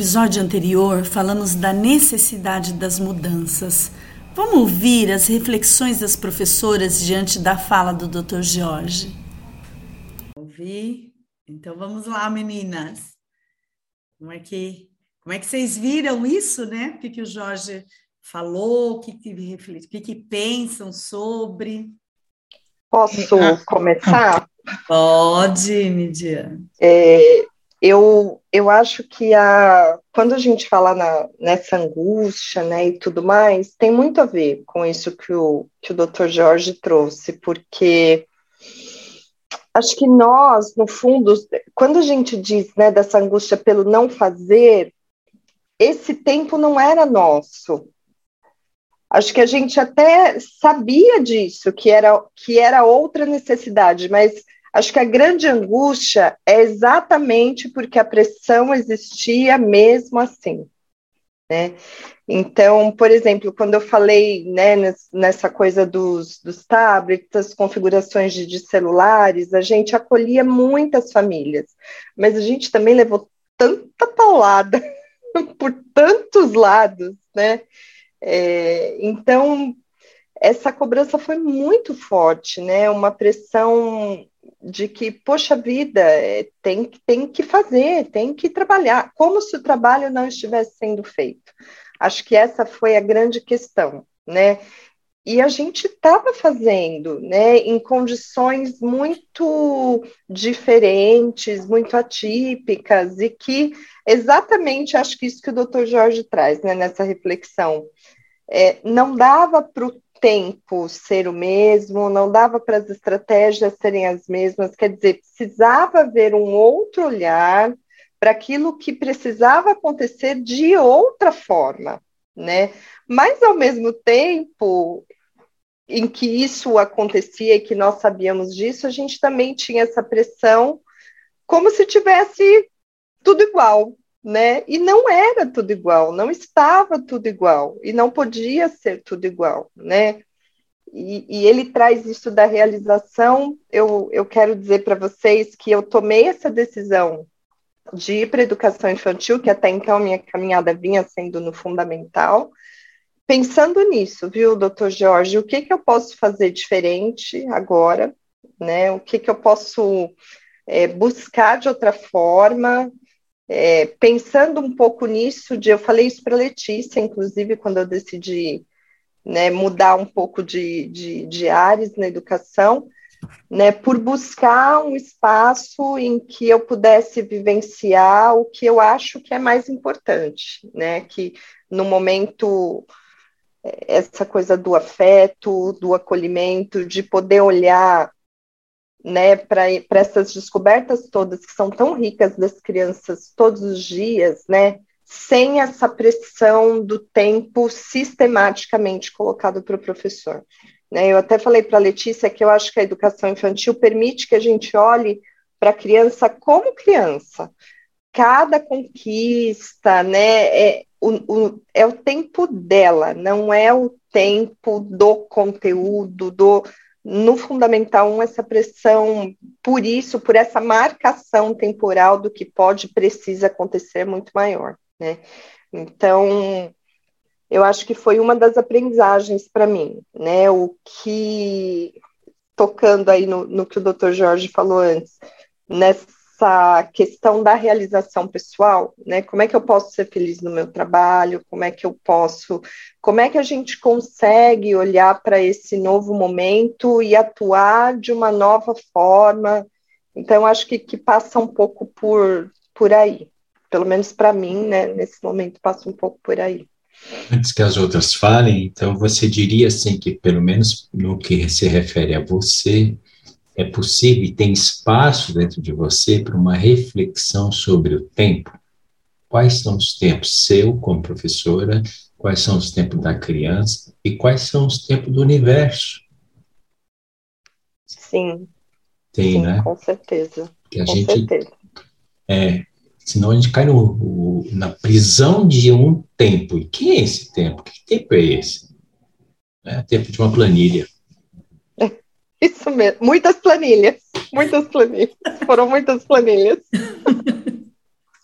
episódio anterior, falamos da necessidade das mudanças. Vamos ouvir as reflexões das professoras diante da fala do Dr. Jorge. Ouvir? Então vamos lá, meninas. Como é que, como é que vocês viram isso, né? O que, que o Jorge falou, o que, que, reflete, o que, que pensam sobre? Posso ah, começar? Pode, Midian. É, eu, eu acho que a, quando a gente fala na, nessa angústia né, e tudo mais, tem muito a ver com isso que o, que o Dr. Jorge trouxe, porque acho que nós, no fundo, quando a gente diz né, dessa angústia pelo não fazer, esse tempo não era nosso. Acho que a gente até sabia disso, que era, que era outra necessidade, mas Acho que a grande angústia é exatamente porque a pressão existia mesmo assim. Né? Então, por exemplo, quando eu falei né, nessa coisa dos, dos tablets, das configurações de, de celulares, a gente acolhia muitas famílias, mas a gente também levou tanta paulada por tantos lados, né? É, então, essa cobrança foi muito forte, né? Uma pressão de que, poxa vida, é, tem, tem que fazer, tem que trabalhar, como se o trabalho não estivesse sendo feito. Acho que essa foi a grande questão, né? E a gente estava fazendo, né, em condições muito diferentes, muito atípicas, e que exatamente acho que isso que o doutor Jorge traz né, nessa reflexão. É, não dava para o tempo ser o mesmo, não dava para as estratégias serem as mesmas, quer dizer, precisava haver um outro olhar para aquilo que precisava acontecer de outra forma, né? Mas ao mesmo tempo em que isso acontecia e que nós sabíamos disso, a gente também tinha essa pressão como se tivesse tudo igual, né? E não era tudo igual, não estava tudo igual, e não podia ser tudo igual, né? E, e ele traz isso da realização. Eu, eu quero dizer para vocês que eu tomei essa decisão de ir para educação infantil, que até então minha caminhada vinha sendo no fundamental, pensando nisso, viu, doutor Jorge, o que, que eu posso fazer diferente agora, né? O que, que eu posso é, buscar de outra forma, é, pensando um pouco nisso, de, eu falei isso para Letícia, inclusive, quando eu decidi né, mudar um pouco de, de, de áreas na educação, né, por buscar um espaço em que eu pudesse vivenciar o que eu acho que é mais importante, né, que no momento essa coisa do afeto, do acolhimento, de poder olhar né, para essas descobertas todas que são tão ricas das crianças todos os dias, né, sem essa pressão do tempo sistematicamente colocado para o professor. Né, eu até falei para a Letícia que eu acho que a educação infantil permite que a gente olhe para a criança como criança. Cada conquista, né, é o, o, é o tempo dela, não é o tempo do conteúdo, do, no Fundamental 1, essa pressão, por isso, por essa marcação temporal do que pode e precisa acontecer é muito maior, né? Então, eu acho que foi uma das aprendizagens para mim, né? O que, tocando aí no, no que o doutor Jorge falou antes, nessa essa questão da realização pessoal, né? Como é que eu posso ser feliz no meu trabalho? Como é que eu posso, como é que a gente consegue olhar para esse novo momento e atuar de uma nova forma? Então, acho que, que passa um pouco por, por aí. Pelo menos para mim, né? Nesse momento passa um pouco por aí. Antes que as outras falem, então você diria assim que, pelo menos no que se refere a você, é possível e tem espaço dentro de você para uma reflexão sobre o tempo. Quais são os tempos seu como professora? Quais são os tempos da criança? E quais são os tempos do universo? Sim. Tem, Sim, né? Com certeza. Que a com gente, certeza. É, senão a gente cai no, no, na prisão de um tempo. E que é esse tempo? Que tempo é esse? É tempo de uma planilha. Isso mesmo, muitas planilhas, muitas planilhas, foram muitas planilhas.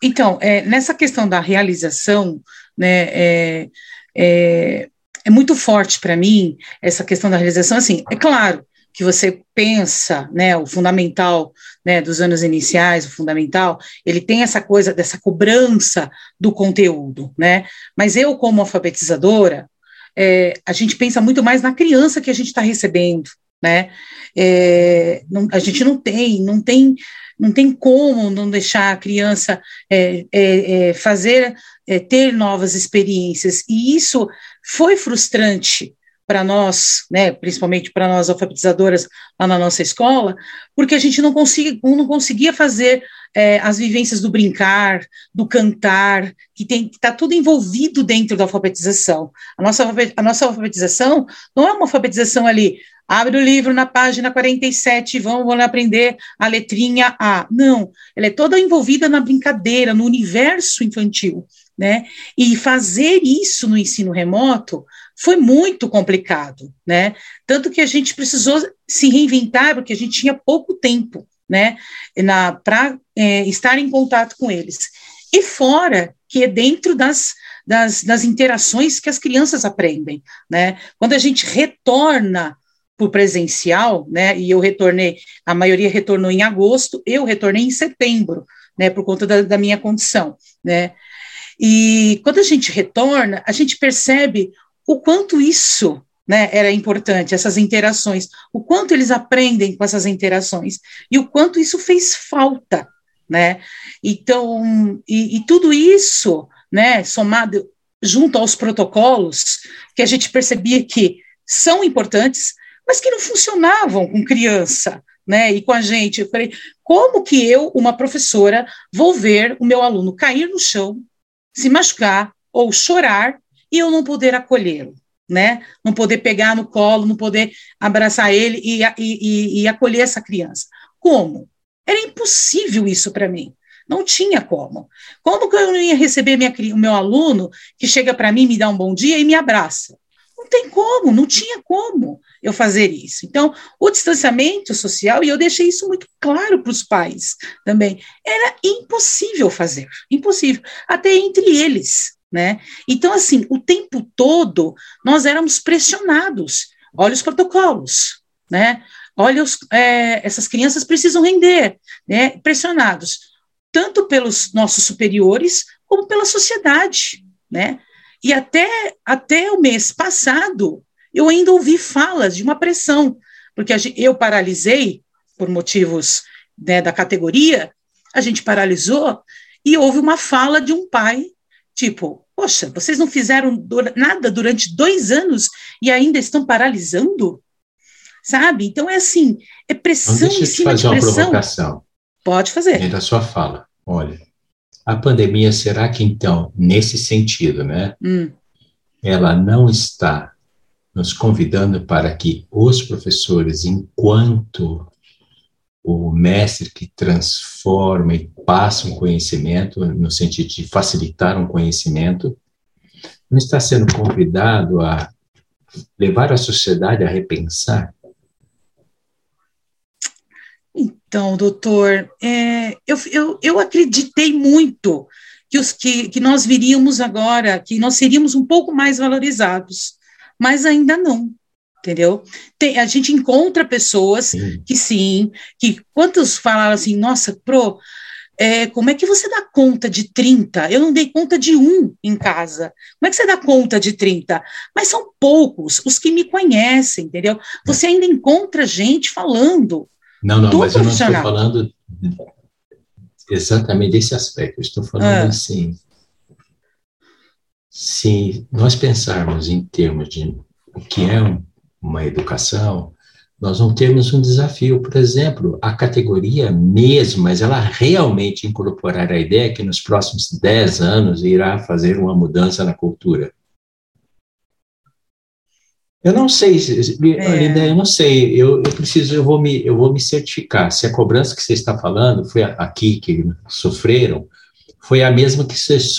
Então, é, nessa questão da realização, né, é, é, é muito forte para mim essa questão da realização. Assim, é claro que você pensa, né, o fundamental, né, dos anos iniciais, o fundamental, ele tem essa coisa dessa cobrança do conteúdo, né? Mas eu, como alfabetizadora, é, a gente pensa muito mais na criança que a gente está recebendo, né? É, não, a gente não tem, não tem, não tem como não deixar a criança é, é, é fazer, é, ter novas experiências. E isso foi frustrante para nós, né, principalmente para nós alfabetizadoras lá na nossa escola, porque a gente não, conseguia, não conseguia fazer é, as vivências do brincar, do cantar, que tem está tudo envolvido dentro da alfabetização. A nossa, a nossa alfabetização não é uma alfabetização ali, abre o livro na página 47, vamos, vamos aprender a letrinha A. Não, ela é toda envolvida na brincadeira, no universo infantil, né? E fazer isso no ensino remoto foi muito complicado, né? Tanto que a gente precisou se reinventar, porque a gente tinha pouco tempo, né? Para é, estar em contato com eles. E fora que é dentro das, das, das interações que as crianças aprendem, né? Quando a gente retorna o presencial, né? E eu retornei, a maioria retornou em agosto, eu retornei em setembro, né? Por conta da, da minha condição, né? E quando a gente retorna, a gente percebe o quanto isso né, era importante, essas interações, o quanto eles aprendem com essas interações e o quanto isso fez falta, né? Então, e, e tudo isso, né, somado junto aos protocolos, que a gente percebia que são importantes, mas que não funcionavam com criança, né, e com a gente. Eu falei, como que eu, uma professora, vou ver o meu aluno cair no chão, se machucar ou chorar e eu não poder acolhê-lo, né? Não poder pegar no colo, não poder abraçar ele e, e, e acolher essa criança. Como? Era impossível isso para mim. Não tinha como. Como que eu não ia receber minha, o meu aluno que chega para mim, me dá um bom dia e me abraça? Não tem como, não tinha como eu fazer isso. Então, o distanciamento social, e eu deixei isso muito claro para os pais também, era impossível fazer, impossível, até entre eles né? Então, assim, o tempo todo nós éramos pressionados. Olha os protocolos, né? Olha, os, é, essas crianças precisam render, né? Pressionados tanto pelos nossos superiores como pela sociedade, né? E até, até o mês passado, eu ainda ouvi falas de uma pressão, porque eu paralisei por motivos né, da categoria, a gente paralisou e houve uma fala de um pai Tipo, poxa, vocês não fizeram nada durante dois anos e ainda estão paralisando? Sabe? Então é assim, é pressão então, deixa em cima fazer de pressão. Uma provocação. Pode fazer. Dentro da sua fala. Olha, a pandemia, será que então, nesse sentido, né? Hum. Ela não está nos convidando para que os professores, enquanto o mestre que transforma e passa um conhecimento, no sentido de facilitar um conhecimento, não está sendo convidado a levar a sociedade a repensar? Então, doutor, é, eu, eu, eu acreditei muito que, os, que, que nós viríamos agora, que nós seríamos um pouco mais valorizados, mas ainda não entendeu? Tem, a gente encontra pessoas sim. que sim, que quantos falaram assim, nossa, pro, é, como é que você dá conta de 30? Eu não dei conta de um em casa. Como é que você dá conta de 30? Mas são poucos os que me conhecem, entendeu? Você ainda encontra gente falando. Não, não, mas eu não estou falando exatamente desse aspecto. Eu estou falando ah. assim. Se nós pensarmos em termos de o que é um uma educação, nós não temos um desafio. Por exemplo, a categoria mesmo, mas ela realmente incorporar a ideia que nos próximos 10 anos irá fazer uma mudança na cultura. Eu não sei, é. Linda, eu não sei, eu, eu, preciso, eu vou, me, eu vou me certificar se a cobrança que você está falando foi aqui que sofreram, foi a mesma que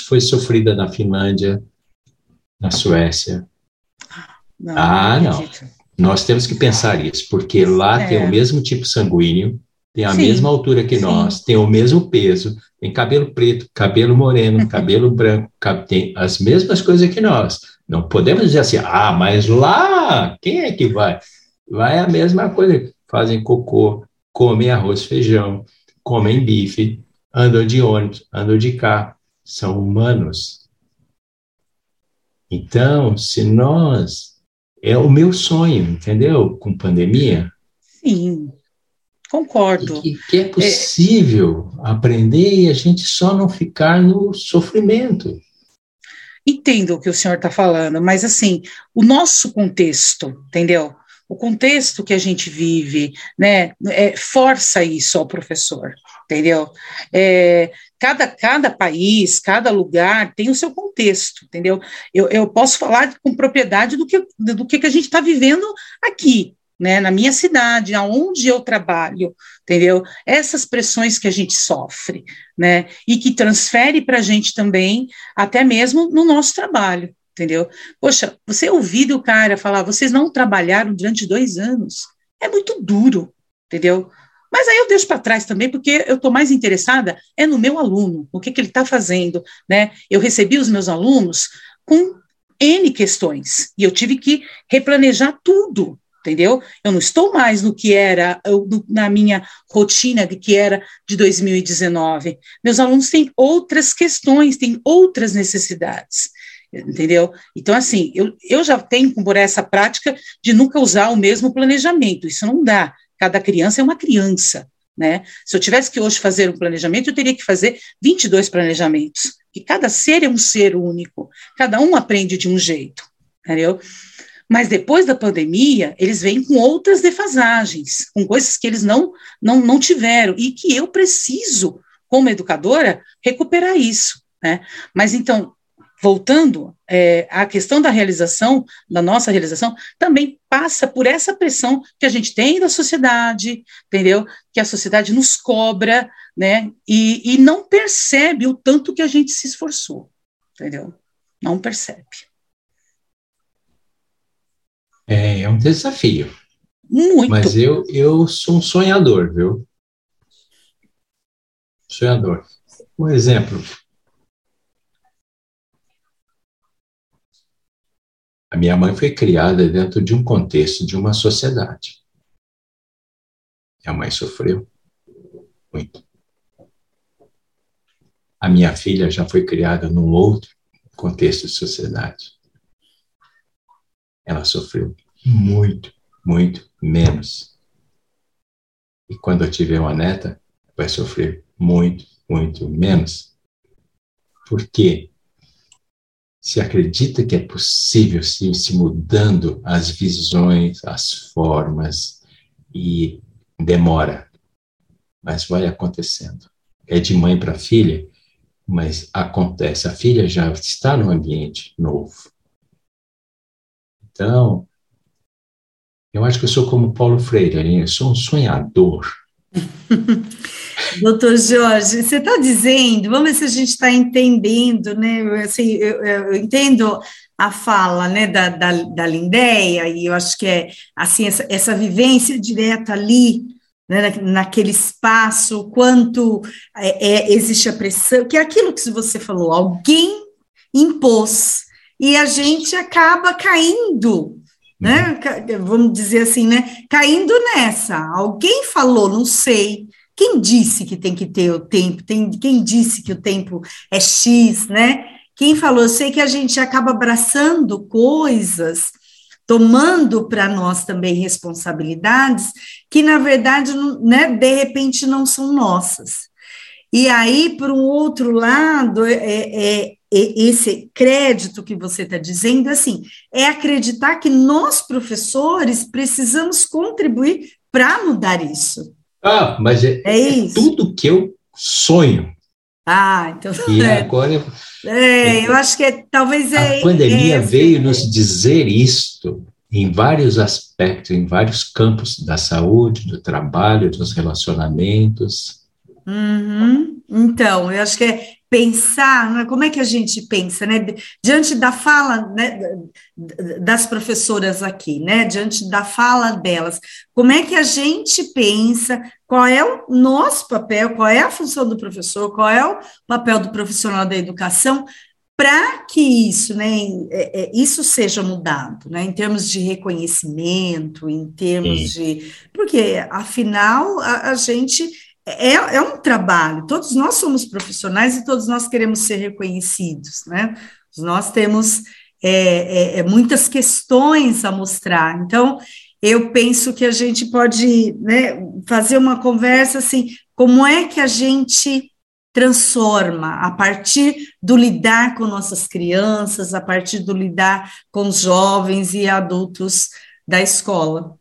foi sofrida na Finlândia, na Suécia. Não, ah, não. Nós temos que pensar isso, porque lá é. tem o mesmo tipo sanguíneo, tem a Sim. mesma altura que Sim. nós, tem o mesmo peso, tem cabelo preto, cabelo moreno, cabelo branco, tem as mesmas coisas que nós. Não podemos dizer assim, ah, mas lá, quem é que vai? Vai a mesma coisa, fazem cocô, comem arroz, feijão, comem bife, andam de ônibus, andam de carro, são humanos. Então, se nós. É o meu sonho, entendeu? Com pandemia. Sim, concordo. Que, que, é possível é... aprender e a gente só não ficar no sofrimento. Entendo o que o senhor está falando, mas assim, o nosso contexto, entendeu? O contexto que a gente vive, né, é, força isso ao professor, entendeu? É, cada, cada país, cada lugar tem o seu contexto, entendeu? Eu, eu posso falar com propriedade do que, do que, que a gente está vivendo aqui, né, na minha cidade, aonde eu trabalho, entendeu? Essas pressões que a gente sofre, né, e que transfere para a gente também, até mesmo no nosso trabalho, entendeu? Poxa, você ouvir o cara falar, vocês não trabalharam durante dois anos, é muito duro, entendeu? Mas aí eu deixo para trás também, porque eu estou mais interessada é no meu aluno, no que, que ele está fazendo, né? Eu recebi os meus alunos com N questões, e eu tive que replanejar tudo, entendeu? Eu não estou mais no que era, na minha rotina que era de 2019. Meus alunos têm outras questões, têm outras necessidades entendeu? Então, assim, eu, eu já tenho por essa prática de nunca usar o mesmo planejamento, isso não dá. Cada criança é uma criança, né? Se eu tivesse que hoje fazer um planejamento, eu teria que fazer 22 planejamentos, que cada ser é um ser único, cada um aprende de um jeito, entendeu? Mas depois da pandemia, eles vêm com outras defasagens, com coisas que eles não, não, não tiveram, e que eu preciso, como educadora, recuperar isso. Né? Mas então, voltando, é, a questão da realização, da nossa realização, também passa por essa pressão que a gente tem da sociedade, entendeu? Que a sociedade nos cobra, né? E, e não percebe o tanto que a gente se esforçou, entendeu? Não percebe. É, é um desafio. Muito. Mas eu, eu sou um sonhador, viu? Sonhador. Um exemplo, A minha mãe foi criada dentro de um contexto de uma sociedade. Minha mãe sofreu muito. A minha filha já foi criada num outro contexto de sociedade. Ela sofreu muito, muito menos. E quando eu tiver uma neta, vai sofrer muito, muito menos. Por quê? Se acredita que é possível se mudando as visões, as formas, e demora, mas vai acontecendo. É de mãe para filha, mas acontece. A filha já está no ambiente novo. Então, eu acho que eu sou como Paulo Freire, eu sou um sonhador. Doutor Jorge, você está dizendo, vamos ver se a gente está entendendo, né? Assim, eu, eu, entendo a fala né, da, da, da Lindéia, e eu acho que é assim, essa, essa vivência direta ali, né, naquele espaço, quanto é, é, existe a pressão, que é aquilo que você falou, alguém impôs, e a gente acaba caindo né? Uhum. Vamos dizer assim, né? Caindo nessa. Alguém falou, não sei, quem disse que tem que ter o tempo? Tem, quem disse que o tempo é X, né? Quem falou? Eu sei que a gente acaba abraçando coisas, tomando para nós também responsabilidades que, na verdade, né, de repente não são nossas. E aí, por um outro lado, é, é, é esse crédito que você está dizendo, assim, é acreditar que nós, professores, precisamos contribuir para mudar isso. Ah, mas é, é, é tudo que eu sonho. Ah, então. E é, agora. É, eu acho que é, talvez é. A pandemia veio nos dizer isto em vários aspectos, em vários campos da saúde, do trabalho, dos relacionamentos. Uhum. Então, eu acho que é pensar, né, como é que a gente pensa, né, diante da fala né, das professoras aqui, né, diante da fala delas, como é que a gente pensa qual é o nosso papel, qual é a função do professor, qual é o papel do profissional da educação para que isso, né, é, é, isso seja mudado, né, em termos de reconhecimento, em termos Sim. de, porque afinal a, a gente é, é, um trabalho, todos nós somos profissionais e todos nós queremos ser reconhecidos, né, nós temos é, é, é muitas questões a mostrar, então eu penso que a gente pode né, fazer uma conversa assim, como é que a gente transforma a partir do lidar com nossas crianças, a partir do lidar com os jovens e adultos da escola.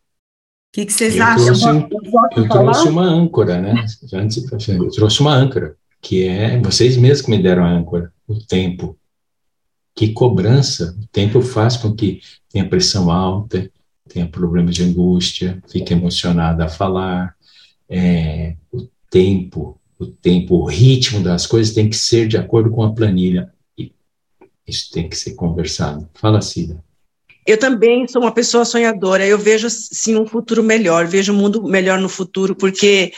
O que, que vocês eu acham? Trouxe eu trouxe uma âncora, né? Eu trouxe uma âncora, que é, vocês mesmos que me deram a âncora, o tempo. Que cobrança, o tempo faz com que tenha pressão alta, tenha problemas de angústia, fique emocionada a falar. É, o tempo, o tempo, o ritmo das coisas tem que ser de acordo com a planilha. E isso tem que ser conversado. Fala, Cida. Eu também sou uma pessoa sonhadora. Eu vejo sim um futuro melhor, vejo um mundo melhor no futuro, porque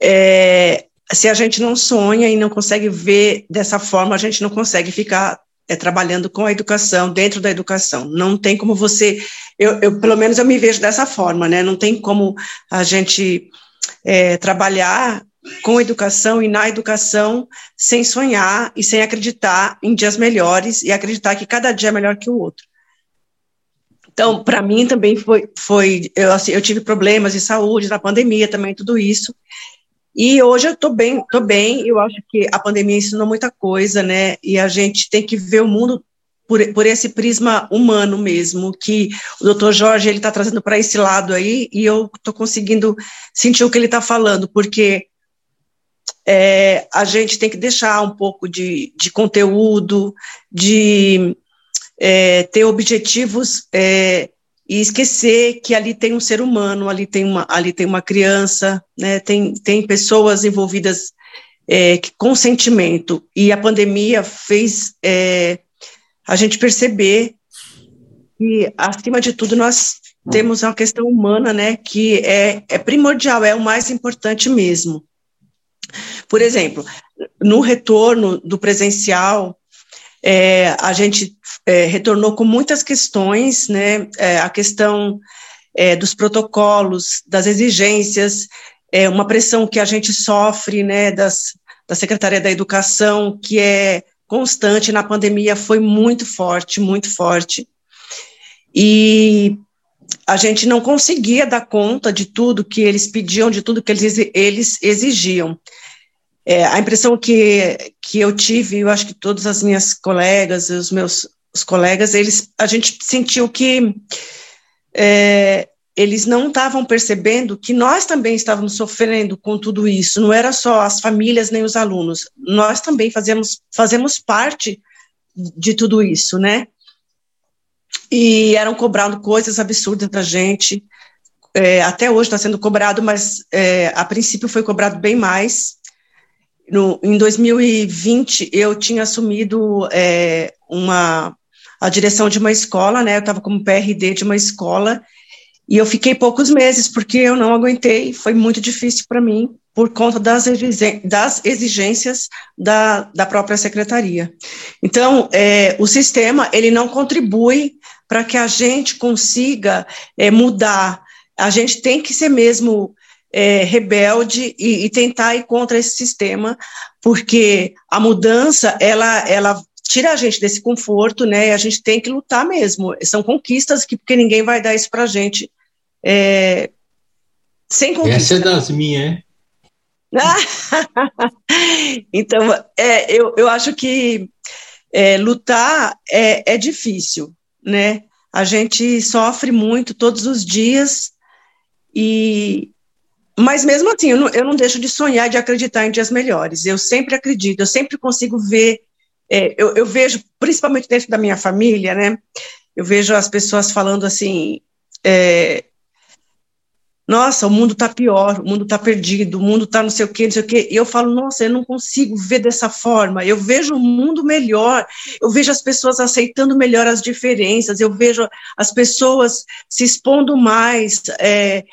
é, se a gente não sonha e não consegue ver dessa forma, a gente não consegue ficar é, trabalhando com a educação, dentro da educação. Não tem como você, eu, eu, pelo menos eu me vejo dessa forma, né? Não tem como a gente é, trabalhar com educação e na educação sem sonhar e sem acreditar em dias melhores e acreditar que cada dia é melhor que o outro. Então, para mim também foi, foi eu, assim, eu tive problemas de saúde na pandemia também, tudo isso. E hoje eu estou bem, tô bem, eu acho que a pandemia ensinou muita coisa, né? E a gente tem que ver o mundo por, por esse prisma humano mesmo, que o doutor Jorge ele está trazendo para esse lado aí, e eu estou conseguindo sentir o que ele está falando, porque é, a gente tem que deixar um pouco de, de conteúdo, de é, ter objetivos é, e esquecer que ali tem um ser humano, ali tem uma, ali tem uma criança, né, tem, tem pessoas envolvidas é, com sentimento. E a pandemia fez é, a gente perceber que, acima de tudo, nós temos uma questão humana, né, que é, é primordial, é o mais importante mesmo. Por exemplo, no retorno do presencial, é, a gente é, retornou com muitas questões, né? É, a questão é, dos protocolos, das exigências, é, uma pressão que a gente sofre, né? Das, da Secretaria da Educação, que é constante na pandemia, foi muito forte, muito forte. E a gente não conseguia dar conta de tudo que eles pediam, de tudo que eles, eles exigiam. É, a impressão que, que eu tive, eu acho que todas as minhas colegas, os meus os colegas, eles, a gente sentiu que é, eles não estavam percebendo que nós também estávamos sofrendo com tudo isso, não era só as famílias nem os alunos, nós também fazemos, fazemos parte de tudo isso, né? E eram cobrando coisas absurdas da gente, é, até hoje está sendo cobrado, mas é, a princípio foi cobrado bem mais, no, em 2020, eu tinha assumido é, uma, a direção de uma escola, né? Eu estava como PRD de uma escola, e eu fiquei poucos meses, porque eu não aguentei, foi muito difícil para mim, por conta das, exigências da, da própria secretaria. Então, é, o sistema, ele não contribui para que a gente consiga é, mudar, a gente tem que ser mesmo é, rebelde e, e, tentar ir contra esse sistema, porque a mudança, ela, ela tira a gente desse conforto, né, e a gente tem que lutar mesmo, são conquistas que, porque ninguém vai dar isso para a gente é, sem conquista. Essa é das minhas, hein? então, é, eu, eu acho que é, lutar é, é difícil, né? A gente sofre muito todos os dias e, mas mesmo assim, eu não, eu não deixo de sonhar de acreditar em dias melhores. Eu sempre acredito, eu sempre consigo ver. É, eu, eu, vejo, principalmente dentro da minha família, né? Eu vejo as pessoas falando assim: é, nossa, o mundo está pior, o mundo está perdido, o mundo está não sei o quê, não sei o quê. E eu falo, nossa, eu não consigo ver dessa forma. Eu vejo o mundo melhor, eu vejo as pessoas aceitando melhor as diferenças, eu vejo as pessoas se expondo mais, é,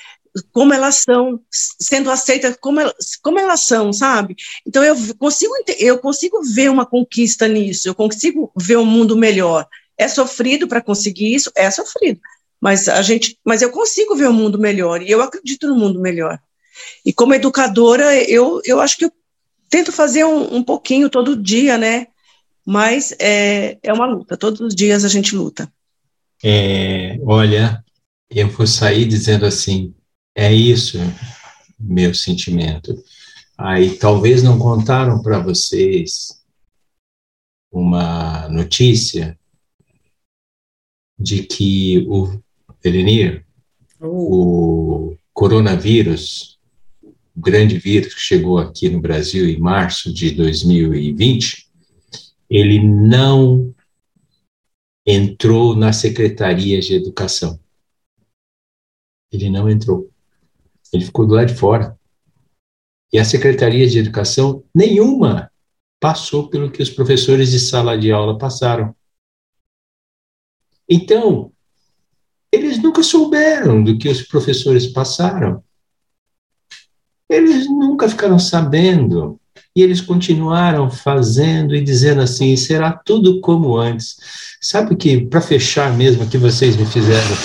como elas são, sendo aceitas como, elas, como elas são, sabe? Então eu consigo, eu consigo ver uma conquista nisso, eu consigo ver um mundo melhor. É sofrido para conseguir isso? É sofrido. Mas a gente, mas eu consigo ver um mundo melhor e eu acredito no mundo melhor. E como educadora, eu, eu acho que eu tento fazer um, um pouquinho todo dia, né? Mas é, é uma luta, todos os dias a gente luta. É, olha, eu vou sair dizendo assim: é isso meu sentimento. Aí talvez não contaram para vocês uma notícia de que o Elenir, oh. o coronavírus, o grande vírus que chegou aqui no Brasil em março de 2020, ele não entrou na Secretaria de Educação. Ele não entrou. Ele ficou do lado de fora. E a Secretaria de Educação, nenhuma, passou pelo que os professores de sala de aula passaram. Então, eles nunca souberam do que os professores passaram. Eles nunca ficaram sabendo. E eles continuaram fazendo e dizendo assim: será tudo como antes. Sabe que, para fechar mesmo, que vocês me fizeram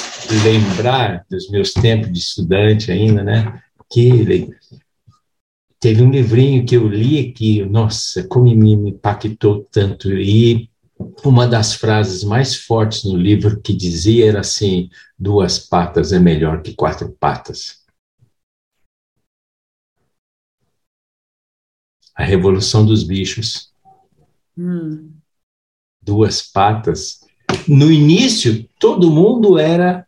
lembrar dos meus tempos de estudante ainda, né? Que teve um livrinho que eu li que, nossa, como me impactou tanto. E uma das frases mais fortes no livro que dizia era assim: duas patas é melhor que quatro patas. A revolução dos bichos. Hum. Duas patas. No início, todo mundo era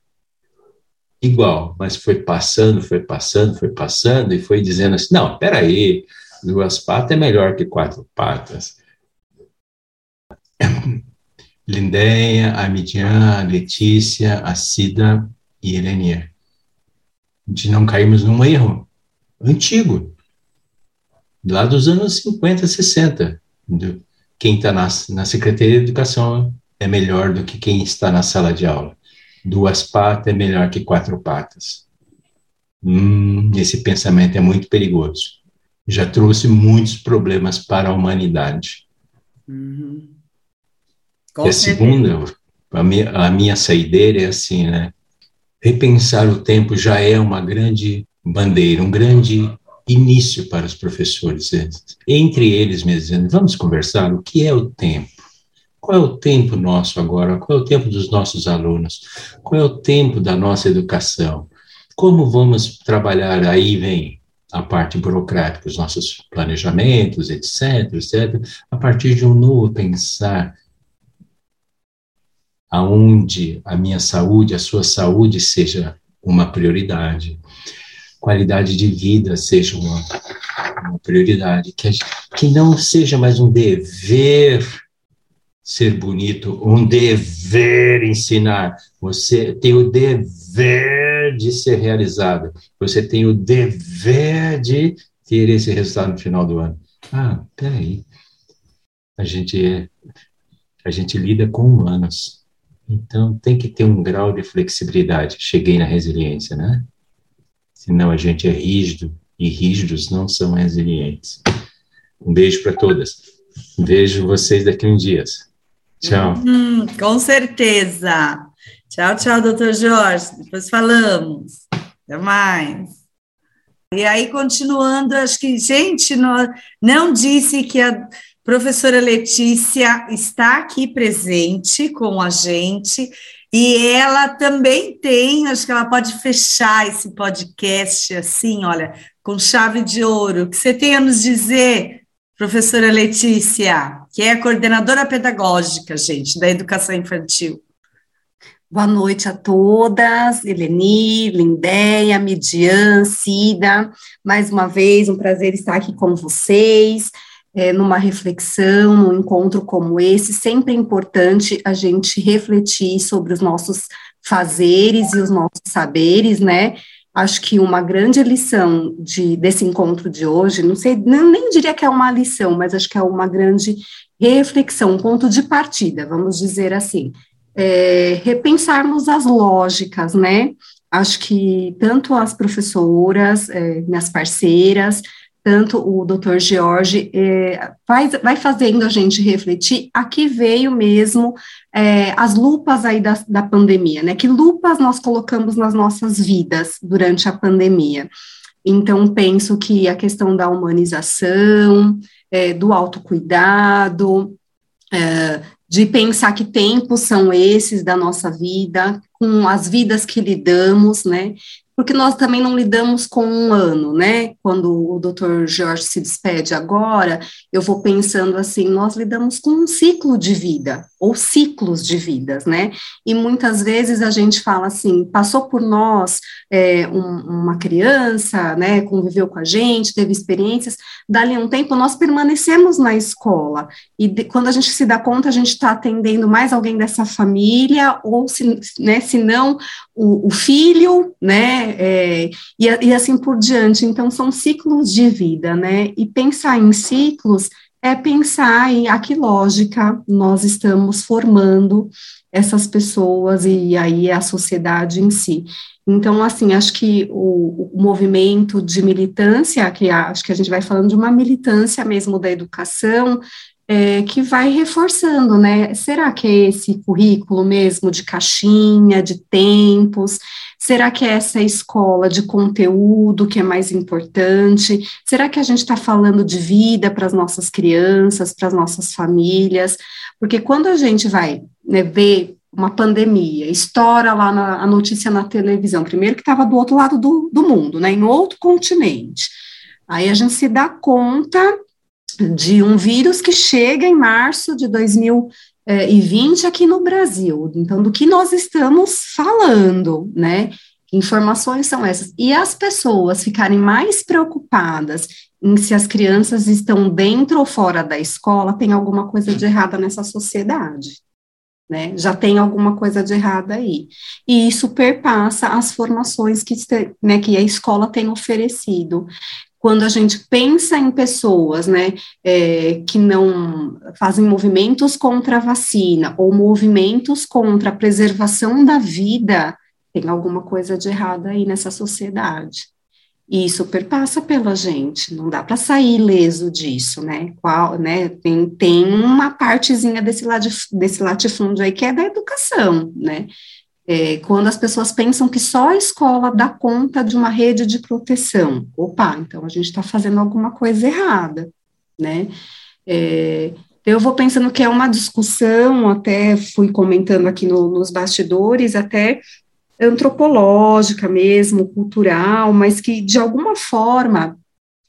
igual, mas foi passando, foi passando, foi passando e foi dizendo assim: não, peraí, duas patas é melhor que quatro patas. Lindeia, a Midian, a Letícia, a Cida e Elenia. De não cairmos num erro antigo, lá dos anos 50, 60. Quem está na, na Secretaria de Educação é melhor do que quem está na sala de aula. Duas patas é melhor que quatro patas. Hum, esse pensamento é muito perigoso. Já trouxe muitos problemas para a humanidade. Uhum. a segunda, a minha, a minha saideira é assim, né? Repensar o tempo já é uma grande bandeira, um grande início para os professores, entre eles mesmos, dizendo, vamos conversar o que é o tempo. Qual é o tempo nosso agora? Qual é o tempo dos nossos alunos? Qual é o tempo da nossa educação? Como vamos trabalhar? Aí vem a parte burocrática, os nossos planejamentos, etc., etc., a partir de um novo pensar aonde a minha saúde, a sua saúde seja uma prioridade, qualidade de vida seja uma, uma prioridade, que, que não seja mais um dever ser bonito, um dever ensinar. Você tem o dever de ser realizado. Você tem o dever de ter esse resultado no final do ano. Ah, peraí. A gente é, a gente lida com humanos. Então tem que ter um grau de flexibilidade. Cheguei na resiliência, né? Senão a gente é rígido e rígidos não são resilientes. Um beijo para todas. Vejo vocês daqui uns dias. Tchau. Hum, com certeza. Tchau, tchau, doutor Jorge. Depois falamos. Até mais. E aí, continuando, acho que, gente, não, não disse que a professora Letícia está aqui presente com a gente e ela também tem, acho que ela pode fechar esse podcast assim, olha, com chave de ouro. O que você tem a nos dizer, professora Letícia, que é a coordenadora pedagógica, gente, da educação infantil? Boa noite a todas, Eleni, Lindéia, Midian, Cida. Mais uma vez, um prazer estar aqui com vocês é, numa reflexão, num encontro como esse, sempre é importante a gente refletir sobre os nossos fazeres e os nossos saberes, né? Acho que uma grande lição de, desse encontro de hoje, não sei, nem diria que é uma lição, mas acho que é uma grande reflexão, um ponto de partida, vamos dizer assim. É, repensarmos as lógicas, né? acho que tanto as professoras, é, minhas parceiras, tanto o doutor George, é, vai, vai fazendo a gente refletir, aqui veio mesmo é, as lupas aí da, da pandemia, né? Que lupas nós colocamos nas nossas vidas durante a pandemia. Então, penso que a questão da humanização, é, do autocuidado, é, de pensar que tempos são esses da nossa vida, com as vidas que lidamos, né? porque nós também não lidamos com um ano, né? Quando o doutor Jorge se despede agora, eu vou pensando assim, nós lidamos com um ciclo de vida, ou ciclos de vidas, né? E muitas vezes a gente fala assim, passou por nós é, um, uma criança, né, conviveu com a gente, teve experiências, dali a um tempo nós permanecemos na escola, e de, quando a gente se dá conta, a gente está atendendo mais alguém dessa família, ou se, né, se não, o, o filho, né, é, e, e assim por diante, então são ciclos de vida, né, e pensar em ciclos é pensar em a que lógica nós estamos formando essas pessoas e aí a sociedade em si. Então, assim, acho que o, o, movimento de militância, que acho que a gente vai falando de uma militância mesmo da educação, é, que vai reforçando, né? Será que é esse currículo mesmo de caixinha, de tempos? Será que é essa escola de conteúdo que é mais importante? Será que a gente está falando de vida para as nossas crianças, para as nossas famílias? Porque quando a gente vai né, ver uma pandemia, estoura lá na, a notícia na televisão, primeiro que estava do outro lado do, do mundo, né, em outro continente. Aí a gente se dá conta de um vírus que chega em março de 2020 aqui no Brasil. Então, do que nós estamos falando, né? Informações são essas? E as pessoas ficarem mais preocupadas em se as crianças estão dentro ou fora da escola, tem alguma coisa de errada nessa sociedade. Né, já tem alguma coisa de errada aí. E isso perpassa as formações que, né, que a escola tem oferecido quando a gente pensa em pessoas, né, é, que não fazem movimentos contra a vacina ou movimentos contra a preservação da vida, tem alguma coisa de errado aí nessa sociedade. E isso perpassa pela gente, não dá para sair ileso disso, né? Qual, né? Tem, tem uma partezinha desse, desse latifúndio aí que é da educação, né? É, quando as pessoas pensam que só a escola dá conta de uma rede de proteção, opa, então a gente está fazendo alguma coisa errada, né? É, eu vou pensando que é uma discussão, até fui comentando aqui no, nos bastidores, até antropológica mesmo, cultural, mas que de alguma forma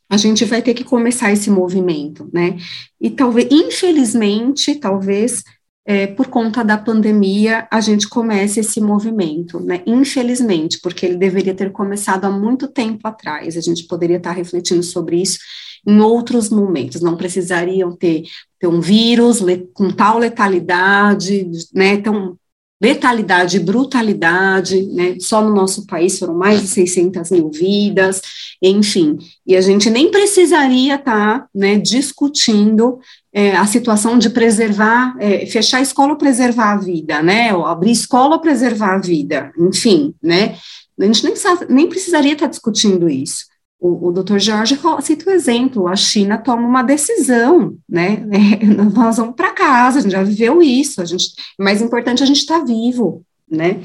a gente vai ter que começar esse movimento, né? E talvez, infelizmente, talvez é, por conta da pandemia, a gente começa esse movimento, né? Infelizmente, porque ele deveria ter começado há muito tempo atrás. A gente poderia estar refletindo sobre isso em outros momentos. Não precisariam ter, ter um vírus com tal letalidade, né? Tão letalidade e brutalidade, né? Só no nosso país foram mais de 600 mil vidas, enfim. E a gente nem precisaria estar, tá, né, discutindo é, a situação de preservar, é, fechar a escola ou preservar a vida, né? Ou abrir escola ou preservar a vida, enfim, né? A gente nem, nem precisaria estar discutindo isso. O, o doutor Jorge cita o exemplo, a China toma uma decisão, né? É, nós vamos para casa, a gente já viveu isso, a gente, mais importante a gente estar tá vivo, né?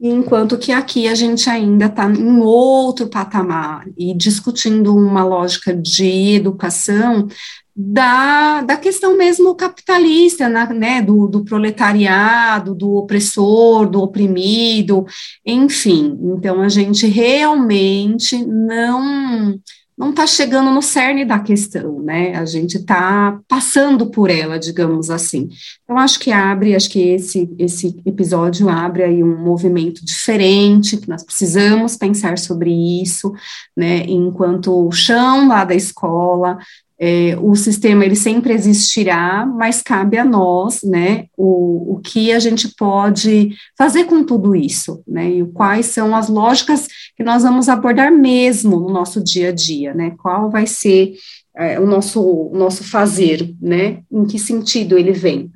enquanto que aqui a gente ainda está em outro patamar e discutindo uma lógica de educação da, da questão mesmo capitalista, né, do, do proletariado, do opressor, do oprimido, enfim. Então, a gente realmente não não está chegando no cerne da questão, né? A gente está passando por ela, digamos assim. Então, acho que abre, acho que esse, esse episódio abre aí um movimento diferente, que nós precisamos pensar sobre isso, né? Enquanto o chão lá da escola, é, o sistema ele sempre existirá, mas cabe a nós, né, o, o que a gente pode fazer com tudo isso, né, e quais são as lógicas que nós vamos abordar mesmo no nosso dia a dia, né, qual vai ser é, o nosso, o nosso fazer, né, em que sentido ele vem.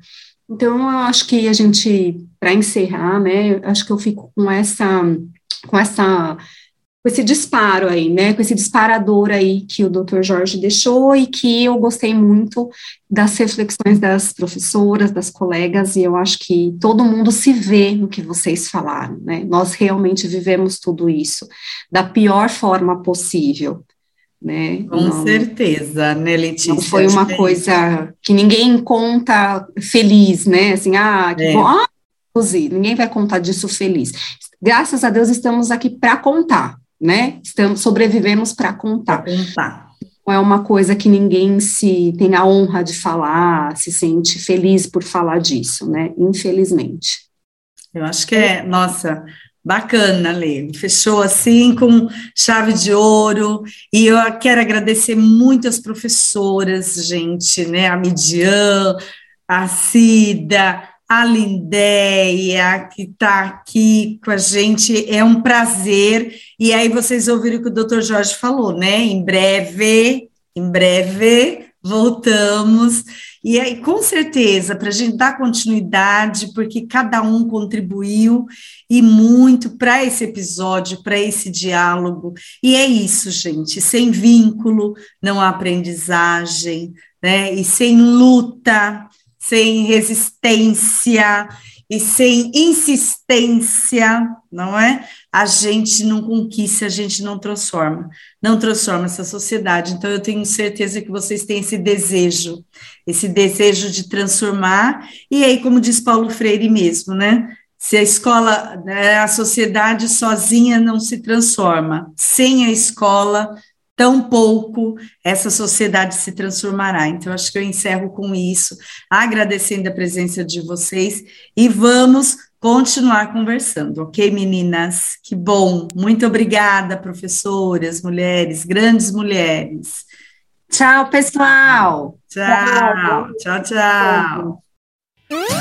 Então, eu acho que a gente, para encerrar, né, acho que eu fico com essa com essa esse disparo aí, né, com esse disparador aí que o Dr. Jorge deixou e que eu gostei muito das reflexões das professoras, das colegas, e eu acho que todo mundo se vê no que vocês falaram, né, nós realmente vivemos tudo isso da pior forma possível, né. Com não, certeza, né, Letícia? Não foi uma coisa que ninguém conta feliz, né, assim, ah, que é. bom, ah, ninguém vai contar disso feliz. Graças a Deus estamos aqui para contar, né? Estamos, sobrevivemos para contar. contar. Não é uma coisa que ninguém se tem a honra de falar, se sente feliz por falar disso, né? Infelizmente. Eu acho que é, nossa, bacana, Lê. Fechou assim com chave de ouro. E eu quero agradecer muito as professoras, gente, né? A Midian, a Cida, a Lindéia, que está aqui com a gente, é um prazer. E aí vocês ouviram o que o doutor Jorge falou, né? Em breve, em breve, voltamos. E aí, com certeza, para a gente dar continuidade, porque cada um contribuiu e muito para esse episódio, para esse diálogo. E é isso, gente. Sem vínculo, não há aprendizagem, né? E sem luta, sem resistência e sem insistência, não é? A gente não conquista, a gente não transforma, não transforma essa sociedade. Então, eu tenho certeza que vocês têm esse desejo, esse desejo de transformar. E aí, como diz Paulo Freire mesmo, né? Se a escola, né, a sociedade sozinha não se transforma, sem a escola tão pouco essa sociedade se transformará. Então, acho que eu encerro com isso, agradecendo a presença de vocês e vamos continuar conversando, ok, meninas? Que bom. Muito obrigada, professoras, mulheres, grandes mulheres. Tchau, pessoal. Tchau, tchau, tchau. tchau.